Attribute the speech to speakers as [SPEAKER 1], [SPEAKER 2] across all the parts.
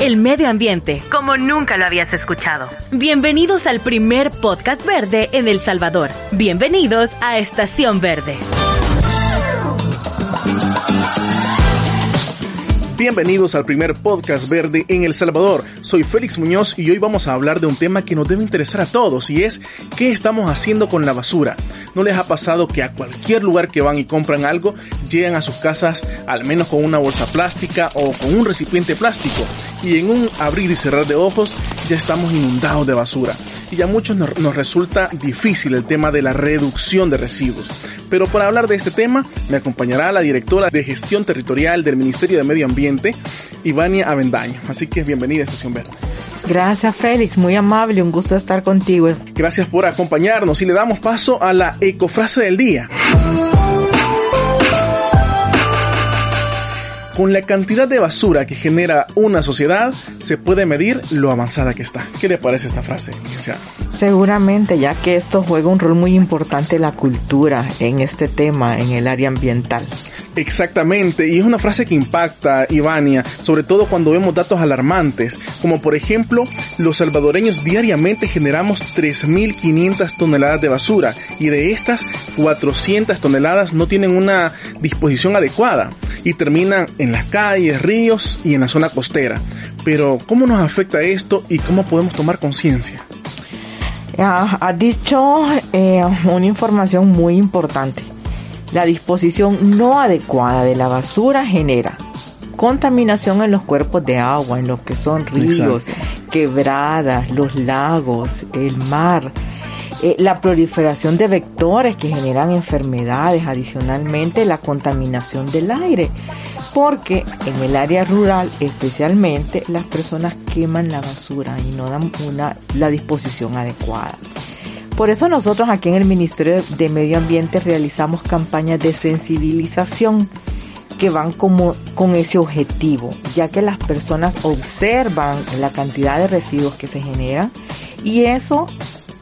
[SPEAKER 1] el medio ambiente, como nunca lo habías escuchado. Bienvenidos al primer podcast verde en El Salvador. Bienvenidos a Estación Verde.
[SPEAKER 2] Bienvenidos al primer podcast verde en El Salvador. Soy Félix Muñoz y hoy vamos a hablar de un tema que nos debe interesar a todos y es qué estamos haciendo con la basura. ¿No les ha pasado que a cualquier lugar que van y compran algo, llegan a sus casas al menos con una bolsa plástica o con un recipiente plástico y en un abrir y cerrar de ojos ya estamos inundados de basura? Y a muchos nos, nos resulta difícil el tema de la reducción de residuos. Pero para hablar de este tema me acompañará la directora de gestión territorial del Ministerio de Medio Ambiente, Ivania Avendaño. Así que bienvenida a Estación Verde.
[SPEAKER 3] Gracias Félix, muy amable, un gusto estar contigo.
[SPEAKER 2] Gracias por acompañarnos y le damos paso a la ecofrase del día. Con la cantidad de basura que genera una sociedad, se puede medir lo avanzada que está. ¿Qué le parece esta frase, licenciada?
[SPEAKER 3] Seguramente, ya que esto juega un rol muy importante la cultura en este tema, en el área ambiental.
[SPEAKER 2] Exactamente, y es una frase que impacta, Ivania, sobre todo cuando vemos datos alarmantes, como por ejemplo, los salvadoreños diariamente generamos 3.500 toneladas de basura y de estas 400 toneladas no tienen una disposición adecuada y terminan en las calles, ríos y en la zona costera. Pero, ¿cómo nos afecta esto y cómo podemos tomar conciencia?
[SPEAKER 3] Ha dicho eh, una información muy importante. La disposición no adecuada de la basura genera contaminación en los cuerpos de agua, en lo que son ríos, Exacto. quebradas, los lagos, el mar, eh, la proliferación de vectores que generan enfermedades, adicionalmente la contaminación del aire, porque en el área rural especialmente las personas queman la basura y no dan una, la disposición adecuada. Por eso nosotros aquí en el Ministerio de Medio Ambiente realizamos campañas de sensibilización que van como con ese objetivo, ya que las personas observan la cantidad de residuos que se generan y eso,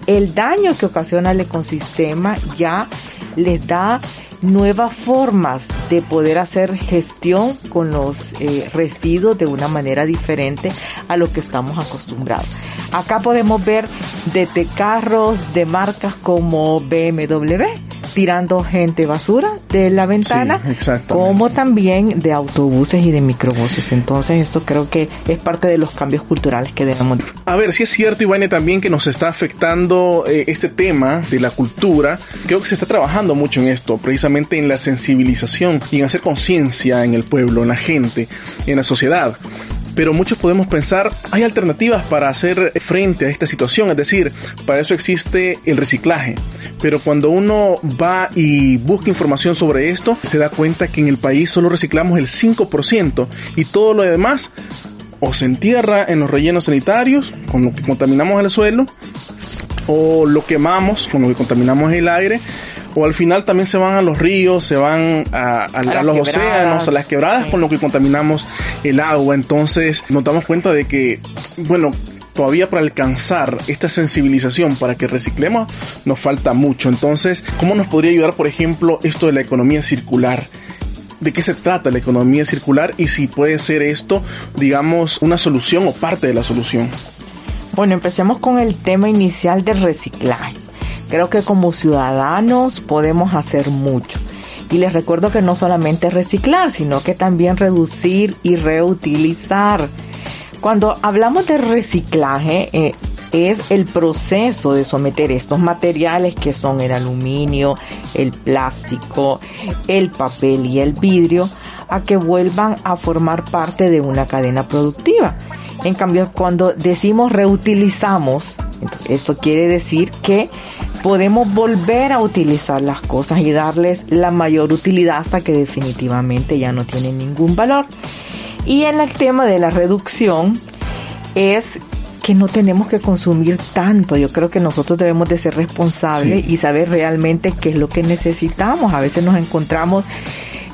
[SPEAKER 3] el daño que ocasiona el ecosistema ya les da nuevas formas de poder hacer gestión con los eh, residuos de una manera diferente a lo que estamos acostumbrados. Acá podemos ver desde carros de marcas como BMW tirando gente basura de la ventana,
[SPEAKER 2] sí,
[SPEAKER 3] como también de autobuses y de microbuses. Entonces esto creo que es parte de los cambios culturales que debemos.
[SPEAKER 2] A ver, si es cierto, Ivane, también que nos está afectando eh, este tema de la cultura. Creo que se está trabajando mucho en esto, precisamente en la sensibilización y en hacer conciencia en el pueblo, en la gente, en la sociedad pero muchos podemos pensar, hay alternativas para hacer frente a esta situación, es decir, para eso existe el reciclaje. Pero cuando uno va y busca información sobre esto, se da cuenta que en el país solo reciclamos el 5% y todo lo demás o se entierra en los rellenos sanitarios, con lo que contaminamos el suelo, o lo quemamos, con lo que contaminamos el aire, o al final también se van a los ríos, se van a, a, a, a los océanos, a las quebradas sí. con lo que contaminamos el agua. Entonces nos damos cuenta de que, bueno, todavía para alcanzar esta sensibilización para que reciclemos nos falta mucho. Entonces, ¿cómo nos podría ayudar, por ejemplo, esto de la economía circular? de qué se trata la economía circular y si puede ser esto, digamos, una solución o parte de la solución.
[SPEAKER 3] Bueno, empecemos con el tema inicial del reciclaje. Creo que como ciudadanos podemos hacer mucho. Y les recuerdo que no solamente reciclar, sino que también reducir y reutilizar. Cuando hablamos de reciclaje, eh, es el proceso de someter estos materiales que son el aluminio, el plástico, el papel y el vidrio a que vuelvan a formar parte de una cadena productiva. En cambio, cuando decimos reutilizamos, entonces esto quiere decir que podemos volver a utilizar las cosas y darles la mayor utilidad hasta que definitivamente ya no tienen ningún valor. Y en el tema de la reducción es que no tenemos que consumir tanto. Yo creo que nosotros debemos de ser responsables sí. y saber realmente qué es lo que necesitamos. A veces nos encontramos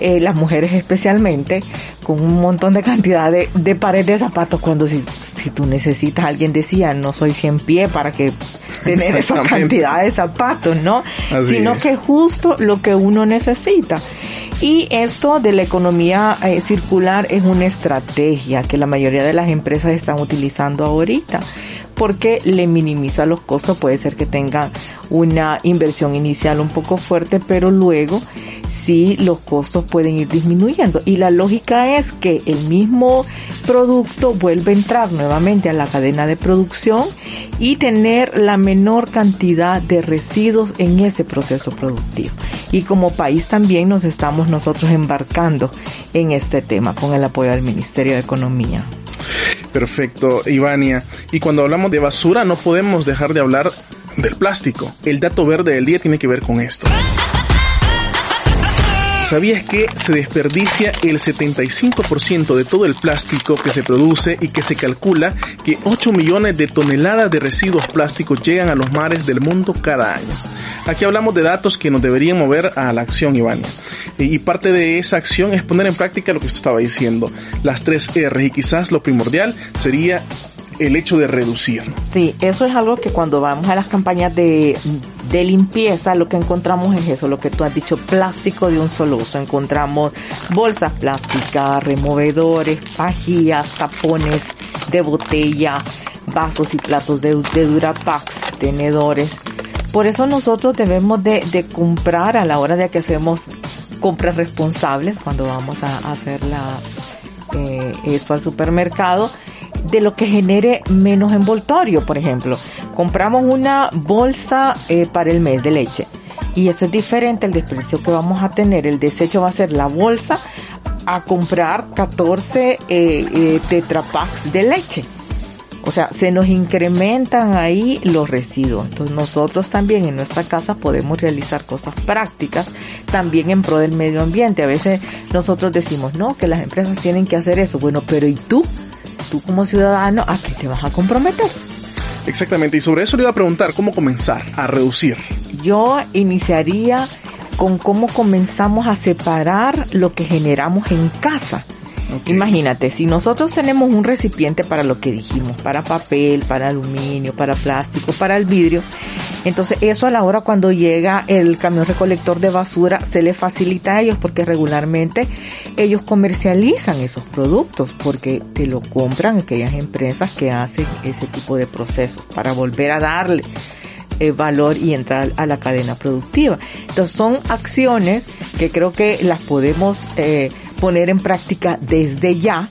[SPEAKER 3] eh, las mujeres especialmente, con un montón de cantidad de, de pares de zapatos cuando si, si tú necesitas, alguien decía, no soy 100 pie para que tener esa cantidad de zapatos, ¿no? Así Sino es. que justo lo que uno necesita. Y esto de la economía eh, circular es una estrategia que la mayoría de las empresas están utilizando ahorita porque le minimiza los costos. Puede ser que tengan una inversión inicial un poco fuerte, pero luego sí los costos pueden ir disminuyendo. Y la lógica es que el mismo producto vuelve a entrar nuevamente a la cadena de producción y tener la menor cantidad de residuos en ese proceso productivo. Y como país también nos estamos nosotros embarcando en este tema con el apoyo del Ministerio de Economía.
[SPEAKER 2] Perfecto, Ivania. Y cuando hablamos de basura no podemos dejar de hablar del plástico. El dato verde del día tiene que ver con esto. ¿Sabías que se desperdicia el 75% de todo el plástico que se produce y que se calcula que 8 millones de toneladas de residuos plásticos llegan a los mares del mundo cada año? Aquí hablamos de datos que nos deberían mover a la acción, Ivania. Y parte de esa acción es poner en práctica lo que estaba diciendo, las tres R y quizás lo primordial sería el hecho de reducir.
[SPEAKER 3] Sí, eso es algo que cuando vamos a las campañas de, de limpieza, lo que encontramos es eso, lo que tú has dicho, plástico de un solo uso. Encontramos bolsas plásticas, removedores, pajillas, tapones de botella, vasos y platos de, de Durapax, tenedores. Por eso nosotros debemos de, de comprar a la hora de que hacemos compras responsables cuando vamos a, hacer la, eh, esto al supermercado de lo que genere menos envoltorio, por ejemplo. Compramos una bolsa eh, para el mes de leche y eso es diferente el desperdicio que vamos a tener. El desecho va a ser la bolsa a comprar 14 eh, eh, tetrapacks de leche. O sea, se nos incrementan ahí los residuos. Entonces nosotros también en nuestra casa podemos realizar cosas prácticas también en pro del medio ambiente. A veces nosotros decimos, no, que las empresas tienen que hacer eso. Bueno, pero ¿y tú? Tú como ciudadano, ¿a qué te vas a comprometer?
[SPEAKER 2] Exactamente, y sobre eso le iba a preguntar, ¿cómo comenzar a reducir?
[SPEAKER 3] Yo iniciaría con cómo comenzamos a separar lo que generamos en casa. Imagínate, si nosotros tenemos un recipiente para lo que dijimos, para papel, para aluminio, para plástico, para el vidrio, entonces eso a la hora cuando llega el camión recolector de basura se le facilita a ellos porque regularmente ellos comercializan esos productos porque te lo compran aquellas empresas que hacen ese tipo de procesos para volver a darle eh, valor y entrar a la cadena productiva. Entonces son acciones que creo que las podemos eh, poner en práctica desde ya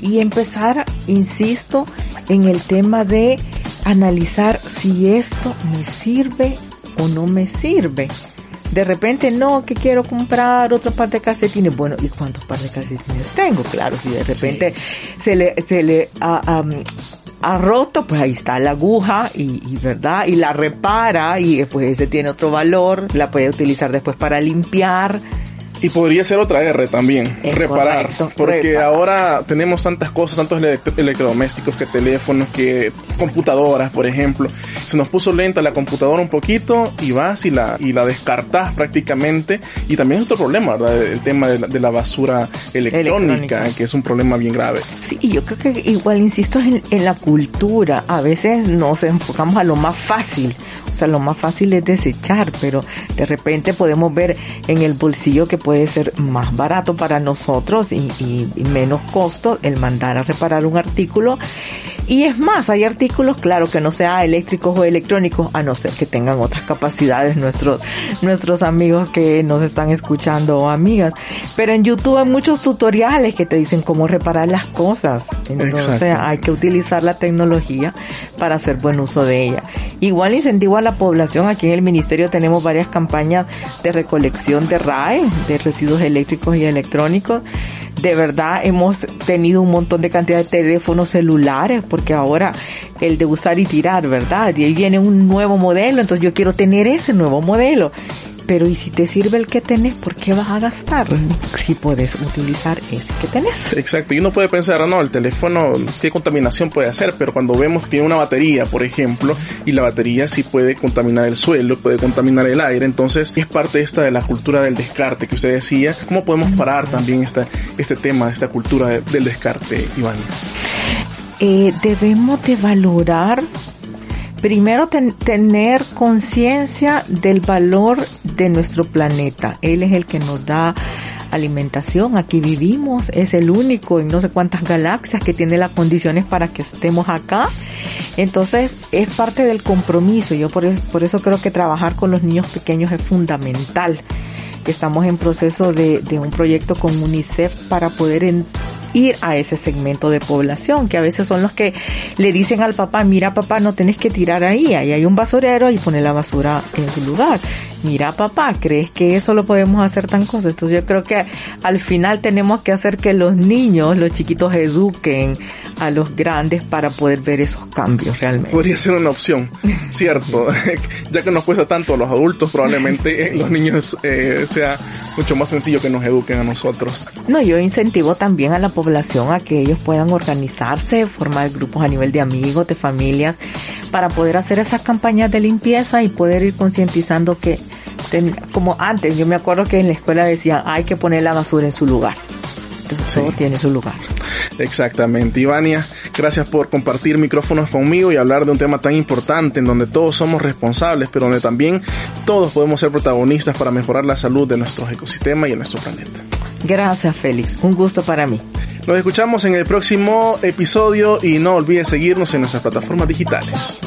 [SPEAKER 3] y empezar, insisto, en el tema de analizar si esto me sirve o no me sirve. De repente, no, que quiero comprar otra parte de calcetines. Bueno, ¿y cuántos par de calcetines tengo? Claro, si de repente se le, se le ha, ha, roto, pues ahí está la aguja y, y, verdad, y la repara y después ese tiene otro valor, la puede utilizar después para limpiar
[SPEAKER 2] y podría ser otra R también, reparar. porque ahora tenemos tantas cosas, tantos electrodomésticos, que teléfonos, que computadoras, por ejemplo. Se nos puso lenta la computadora un poquito y vas y la, y la descartas prácticamente. Y también es otro problema, ¿verdad? El tema de la, basura electrónica, que es un problema bien grave.
[SPEAKER 3] Sí, y yo creo que igual insisto en, en la cultura. A veces nos enfocamos a lo más fácil o sea, lo más fácil es desechar, pero de repente podemos ver en el bolsillo que puede ser más barato para nosotros y, y menos costo el mandar a reparar un artículo y es más, hay artículos, claro, que no sean eléctricos o electrónicos, a no ser que tengan otras capacidades nuestros, nuestros amigos que nos están escuchando o amigas. Pero en YouTube hay muchos tutoriales que te dicen cómo reparar las cosas. Entonces hay que utilizar la tecnología para hacer buen uso de ella. Igual incentivo a la población. Aquí en el ministerio tenemos varias campañas de recolección de RAE, de residuos eléctricos y electrónicos de verdad hemos tenido un montón de cantidad de teléfonos celulares, porque ahora el de usar y tirar, ¿verdad? Y ahí viene un nuevo modelo, entonces yo quiero tener ese nuevo modelo pero ¿y si te sirve el que tenés? ¿Por qué vas a gastar? Si puedes utilizar ese que tenés.
[SPEAKER 2] Exacto, y uno puede pensar, no, el teléfono, ¿qué contaminación puede hacer? Pero cuando vemos que tiene una batería, por ejemplo, y la batería sí puede contaminar el suelo, puede contaminar el aire, entonces es parte esta de la cultura del descarte que usted decía. ¿Cómo podemos parar también esta, este tema, esta cultura del descarte, Iván?
[SPEAKER 3] Eh, debemos de valorar Primero, tener conciencia del valor de nuestro planeta. Él es el que nos da alimentación. Aquí vivimos, es el único en no sé cuántas galaxias que tiene las condiciones para que estemos acá. Entonces es parte del compromiso. Yo por eso, por eso creo que trabajar con los niños pequeños es fundamental. Estamos en proceso de, de un proyecto con UNICEF para poder en, ir a ese segmento de población, que a veces son los que le dicen al papá, mira papá, no tenés que tirar ahí, ahí hay un basurero y pone la basura en su lugar. Mira papá, ¿crees que eso lo podemos hacer tan cosas? Entonces yo creo que al final tenemos que hacer que los niños, los chiquitos eduquen a los grandes para poder ver esos cambios realmente.
[SPEAKER 2] Podría ser una opción, cierto, ya que nos cuesta tanto a los adultos, probablemente los niños eh, sea mucho más sencillo que nos eduquen a nosotros.
[SPEAKER 3] No, yo incentivo también a la población a que ellos puedan organizarse, formar grupos a nivel de amigos, de familias, para poder hacer esas campañas de limpieza y poder ir concientizando que, como antes, yo me acuerdo que en la escuela decían, hay que poner la basura en su lugar. Entonces todo tiene su lugar.
[SPEAKER 2] Exactamente. Ivania, gracias por compartir micrófonos conmigo y hablar de un tema tan importante en donde todos somos responsables, pero donde también todos podemos ser protagonistas para mejorar la salud de nuestros ecosistemas y de nuestro planeta.
[SPEAKER 3] Gracias, Félix. Un gusto para mí.
[SPEAKER 2] Nos escuchamos en el próximo episodio y no olvides seguirnos en nuestras plataformas digitales.